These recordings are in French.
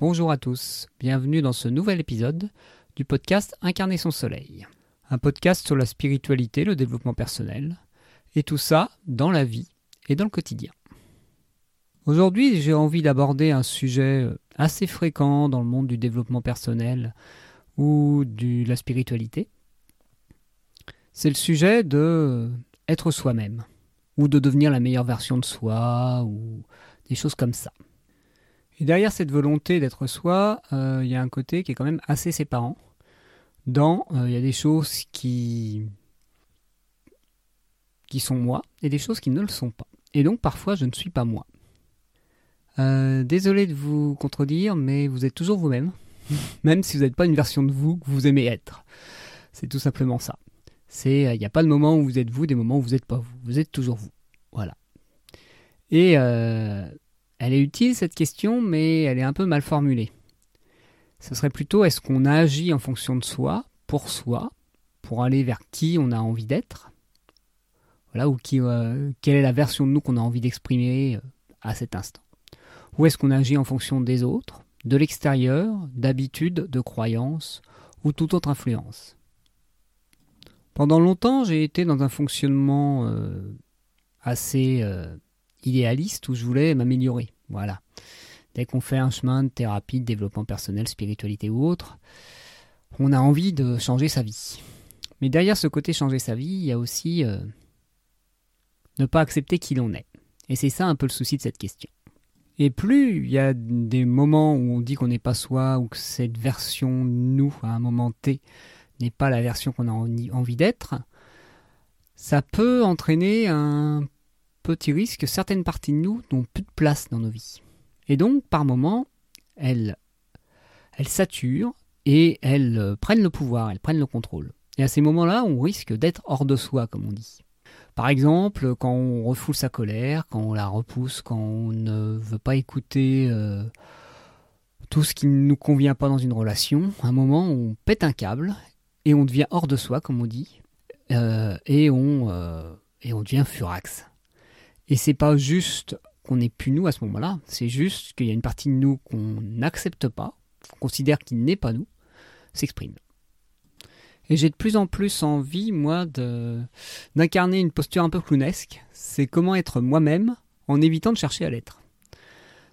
Bonjour à tous, bienvenue dans ce nouvel épisode du podcast Incarner son soleil. Un podcast sur la spiritualité, le développement personnel, et tout ça dans la vie et dans le quotidien. Aujourd'hui, j'ai envie d'aborder un sujet assez fréquent dans le monde du développement personnel ou de la spiritualité. C'est le sujet de être soi-même, ou de devenir la meilleure version de soi, ou des choses comme ça. Et derrière cette volonté d'être soi, euh, il y a un côté qui est quand même assez séparant. Dans, euh, il y a des choses qui qui sont moi et des choses qui ne le sont pas. Et donc parfois je ne suis pas moi. Euh, désolé de vous contredire, mais vous êtes toujours vous-même, même si vous n'êtes pas une version de vous que vous aimez être. C'est tout simplement ça. Il n'y a pas de moment où vous êtes vous, des moments où vous n'êtes pas vous. Vous êtes toujours vous. Voilà. Et elle est utile cette question, mais elle est un peu mal formulée. Ce serait plutôt est-ce qu'on agit en fonction de soi, pour soi, pour aller vers qui on a envie d'être? Voilà, ou euh, quelle est la version de nous qu'on a envie d'exprimer euh, à cet instant? Ou est-ce qu'on agit en fonction des autres, de l'extérieur, d'habitudes, de croyances, ou toute autre influence? Pendant longtemps, j'ai été dans un fonctionnement euh, assez idéaliste où je voulais m'améliorer. Voilà. Dès qu'on fait un chemin de thérapie, de développement personnel, spiritualité ou autre, on a envie de changer sa vie. Mais derrière ce côté changer sa vie, il y a aussi euh, ne pas accepter qui l'on est. Et c'est ça un peu le souci de cette question. Et plus il y a des moments où on dit qu'on n'est pas soi, ou que cette version nous, à un moment T, n'est pas la version qu'on a envie d'être, ça peut entraîner un petit risque que certaines parties de nous n'ont plus de place dans nos vies. Et donc, par moments, elles, elles saturent et elles euh, prennent le pouvoir, elles prennent le contrôle. Et à ces moments-là, on risque d'être hors de soi, comme on dit. Par exemple, quand on refoule sa colère, quand on la repousse, quand on ne veut pas écouter euh, tout ce qui ne nous convient pas dans une relation, un moment, on pète un câble et on devient hors de soi, comme on dit, euh, et, on, et devient furax. Et c'est pas juste qu'on n'est plus nous à ce moment-là, c'est juste qu'il y a une partie de nous qu'on n'accepte pas, qu'on considère qu'il n'est pas nous, s'exprime. Et j'ai de plus en plus envie, moi, d'incarner une posture un peu clownesque. C'est comment être moi-même en évitant de chercher à l'être.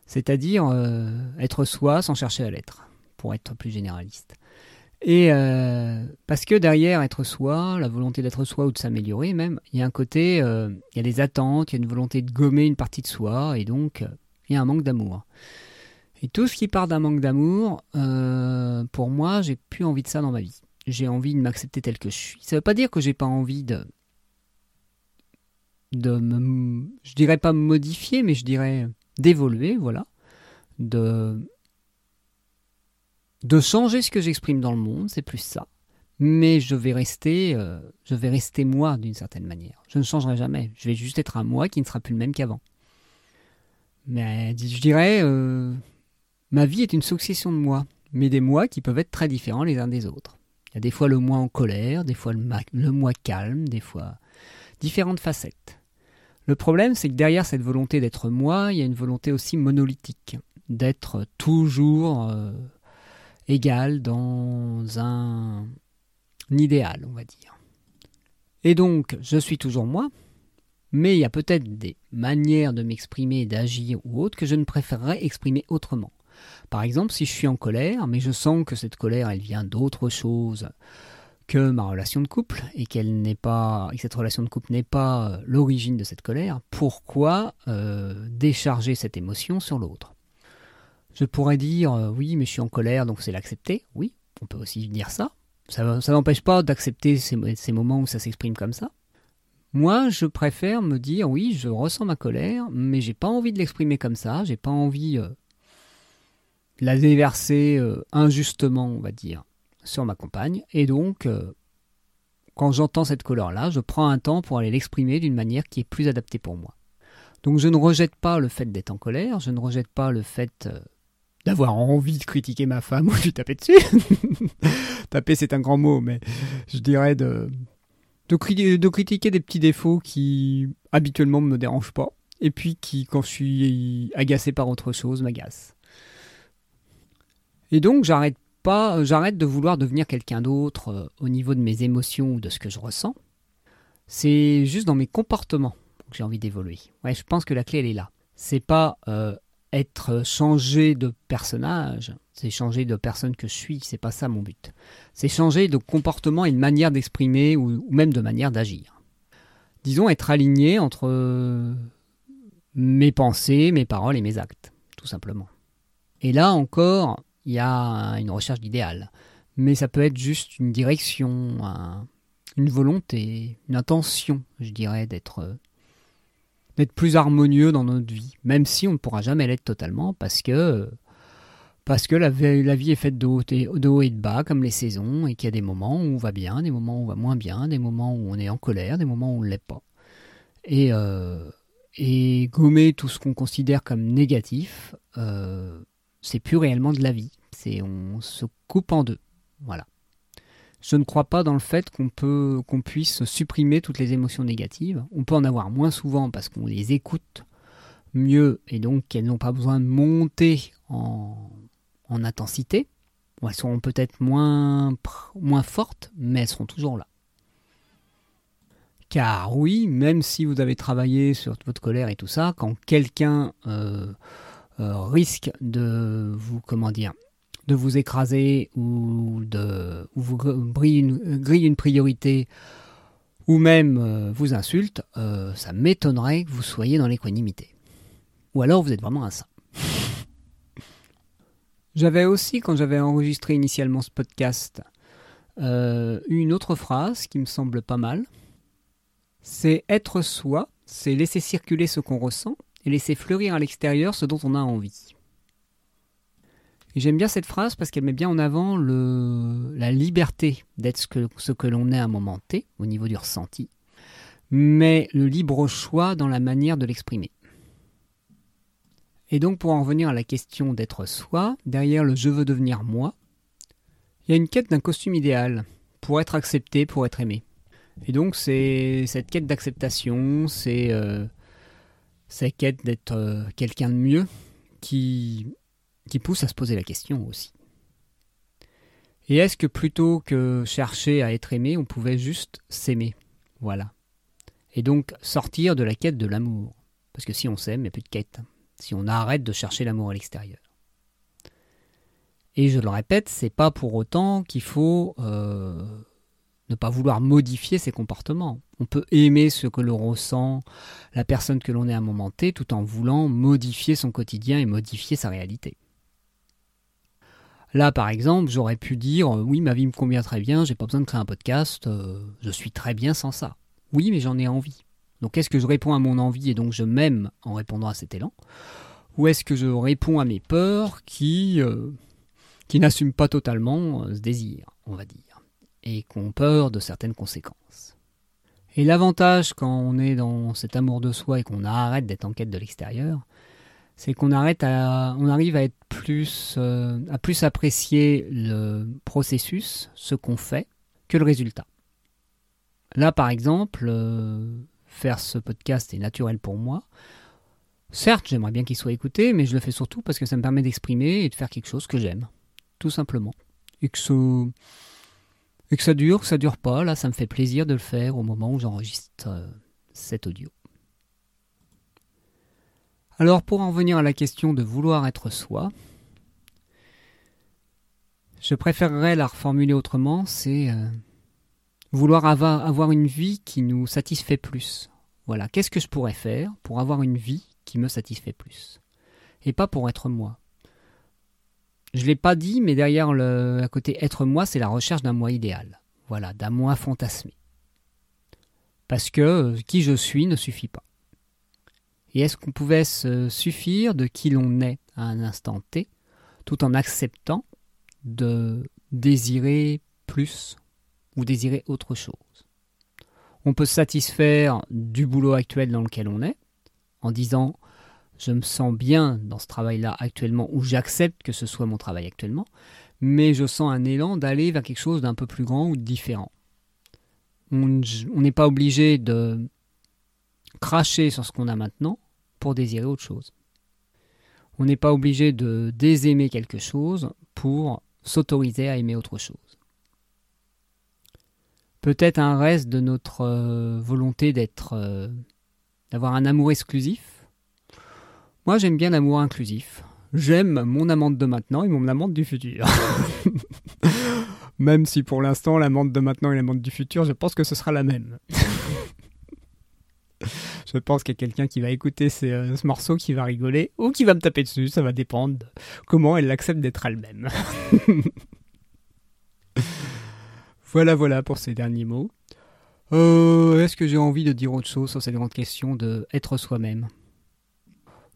C'est-à-dire euh, être soi sans chercher à l'être, pour être plus généraliste. Et euh, parce que derrière être soi, la volonté d'être soi ou de s'améliorer même, il y a un côté, euh, il y a des attentes, il y a une volonté de gommer une partie de soi, et donc euh, il y a un manque d'amour. Et tout ce qui part d'un manque d'amour, pour moi, j'ai plus envie de ça dans ma vie. J'ai envie de m'accepter tel que je suis. Ça veut pas dire que j'ai pas envie de, de me, je dirais pas me modifier, mais je dirais d'évoluer, voilà, de de changer ce que j'exprime dans le monde, c'est plus ça. Mais je vais rester, euh, je vais rester moi d'une certaine manière. Je ne changerai jamais. Je vais juste être un moi qui ne sera plus le même qu'avant. Mais je dirais, euh, ma vie est une succession de moi, mais des moi qui peuvent être très différents les uns des autres. Il y a des fois le moi en colère, des fois le, moi calme, des fois différentes facettes. Le problème, c'est que derrière cette volonté d'être moi, il y a une volonté aussi monolithique, d'être toujours euh, égal dans un, idéal, on va dire. Et donc, je suis toujours moi, mais il y a peut-être des manières de m'exprimer, d'agir ou autres que je ne préférerais exprimer autrement. Par exemple, si je suis en colère, mais je sens que cette colère, elle vient d'autre chose que ma relation de couple et qu'elle n'est pas, et cette relation de couple n'est pas euh, l'origine de cette colère, pourquoi euh, décharger cette émotion sur l'autre? Je pourrais dire euh, oui, mais je suis en colère, donc c'est l'accepter. Oui, on peut aussi dire ça. Ça, n'empêche pas d'accepter ces, moments où ça s'exprime comme ça. Moi, je préfère me dire oui, je ressens ma colère, mais j'ai pas envie de l'exprimer comme ça. J'ai pas envie euh, de la déverser euh, injustement, on va dire, sur ma compagne. Et donc, quand j'entends cette colère-là, je prends un temps pour aller l'exprimer d'une manière qui est plus adaptée pour moi. Donc je ne rejette pas le fait d'être en colère, je ne rejette pas le fait d'avoir envie de critiquer ma femme ou de taper dessus. taper, c'est un grand mot, mais je dirais de, de, critiquer des petits défauts qui habituellement ne me dérangent pas, et puis qui, quand je suis agacé par autre chose, m'agacent. Et donc j'arrête pas, j'arrête de vouloir devenir quelqu'un d'autre euh, au niveau de mes émotions ou de ce que je ressens. C'est juste dans mes comportements que j'ai envie d'évoluer. Ouais, je pense que la clé elle est là. C'est pas euh, être changé de personnage, c'est changer de personne que je suis, c'est pas ça mon but. C'est changer de comportement et de manière d'exprimer ou, même de manière d'agir. Disons être aligné entre mes pensées, mes paroles et mes actes, tout simplement. Et là encore, il y a une recherche d'idéal. Mais ça peut être juste une direction, une volonté, une intention, je dirais, d'être d'être plus harmonieux dans notre vie, même si on ne pourra jamais l'être totalement, parce que parce que la, vie est faite de haut, et, de bas, comme les saisons, et qu'il y a des moments où on va bien, des moments où on va moins bien, des moments où on est en colère, des moments où on ne l'est pas. Et, euh, et gommer tout ce qu'on considère comme négatif, euh, c'est plus réellement de la vie. C'est on se coupe en deux. Voilà. Je ne crois pas dans le fait qu'on peut qu'on puisse supprimer toutes les émotions négatives. On peut en avoir moins souvent parce qu'on les écoute mieux et donc qu'elles n'ont pas besoin de monter en, en intensité. elles seront peut-être moins, moins fortes, mais elles seront toujours là. Car oui, même si vous avez travaillé sur votre colère et tout ça, quand quelqu'un euh, euh, risque de vous, comment dire, de vous écraser ou de vous grille une, priorité ou même euh, vous insulte, ça m'étonnerait que vous soyez dans l'équanimité. Ou alors vous êtes vraiment un saint. J'avais aussi, quand j'avais enregistré initialement ce podcast, une autre phrase qui me semble pas mal. C'est être soi, c'est laisser circuler ce qu'on ressent et laisser fleurir à l'extérieur ce dont on a envie. J'aime bien cette phrase parce qu'elle met bien en avant la liberté d'être ce que, ce que l'on est à un moment T, au niveau du ressenti, mais le libre choix dans la manière de l'exprimer. Et donc pour en revenir à la question d'être soi, derrière le je veux devenir moi, il y a une quête d'un costume idéal, pour être accepté, pour être aimé. Et donc c'est cette quête d'acceptation, c'est euh, cette quête d'être euh, quelqu'un de mieux qui, qui pousse à se poser la question aussi. Et est-ce que plutôt que chercher à être aimé, on pouvait juste s'aimer? Voilà. Et donc sortir de la quête de l'amour. Parce que si on s'aime, il n'y a plus de quête. Si on arrête de chercher l'amour à l'extérieur. Et je le répète, c'est pas pour autant qu'il faut euh, ne pas vouloir modifier ses comportements. On peut aimer ce que l'on ressent, la personne que l'on est à un moment T, tout en voulant modifier son quotidien et modifier sa réalité. Là, par exemple, j'aurais pu dire euh, oui, ma vie me convient très bien, j'ai pas besoin de créer un podcast, euh, je suis très bien sans ça. Oui, mais j'en ai envie. Donc, est-ce que je réponds à mon envie et donc je m'aime en répondant à cet élan? Ou est-ce que je réponds à mes peurs qui, euh, qui n'assument pas totalement ce désir, on va dire et qu'on peur de certaines conséquences? Et l'avantage quand on est dans cet amour de soi et qu'on arrête d'être en quête de l'extérieur, c'est qu'on arrive à être plus, euh, à plus apprécier le processus, ce qu'on fait, que le résultat. Là, par exemple, euh, faire ce podcast est naturel pour moi. Certes, j'aimerais bien qu'il soit écouté, mais je le fais surtout parce que ça me permet d'exprimer et de faire quelque chose que j'aime, tout simplement. Et que ce, et que ça dure, que ça dure pas, là, ça me fait plaisir de le faire au moment où j'enregistre euh, cet audio. Alors, pour en venir à la question de vouloir être soi, je préférerais la reformuler autrement, c'est euh, vouloir avoir une vie qui nous satisfait plus. Voilà, qu'est-ce que je pourrais faire pour avoir une vie qui me satisfait plus? Et pas pour être moi. Je ne l'ai pas dit, mais derrière le à côté être moi, c'est la recherche d'un moi idéal. Voilà, d'un moi fantasmé. Parce que euh, qui je suis ne suffit pas. Et est-ce qu'on pouvait se suffire de qui l'on est à un instant T, tout en acceptant de désirer plus ou désirer autre chose? On peut se satisfaire du boulot actuel dans lequel on est, en disant je me sens bien dans ce travail-là actuellement, ou j'accepte que ce soit mon travail actuellement, mais je sens un élan d'aller vers quelque chose d'un peu plus grand ou de différent. On n'est pas obligé de cracher sur ce qu'on a maintenant désirer autre chose. On n'est pas obligé de désaimer quelque chose pour s'autoriser à aimer autre chose. Peut-être un reste de notre euh, volonté d'être, euh, d'avoir un amour exclusif. Moi, j'aime bien l'amour inclusif. J'aime mon amante de maintenant et mon amante du futur. même si pour l'instant, l'amante de maintenant et l'amante du futur, je pense que ce sera la même. je pense qu'il y a quelqu'un qui va écouter ce, ce, morceau, qui va rigoler, ou qui va me taper dessus, ça va dépendre comment elle accepte d'être elle-même. voilà, voilà pour ces derniers mots. Euh, Est-ce que j'ai envie de dire autre chose sur cette grande question de être soi-même?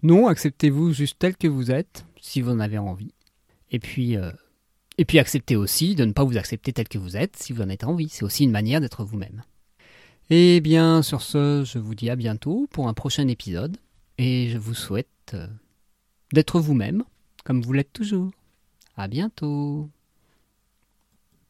Non, acceptez-vous juste tel que vous êtes, si vous en avez envie. Et puis, euh, et puis acceptez aussi de ne pas vous accepter tel que vous êtes, si vous en avez envie. C'est aussi une manière d'être vous-même. Et bien, sur ce, je vous dis à bientôt pour un prochain épisode. Et je vous souhaite euh, d'être vous-même, comme vous l'êtes toujours. À bientôt.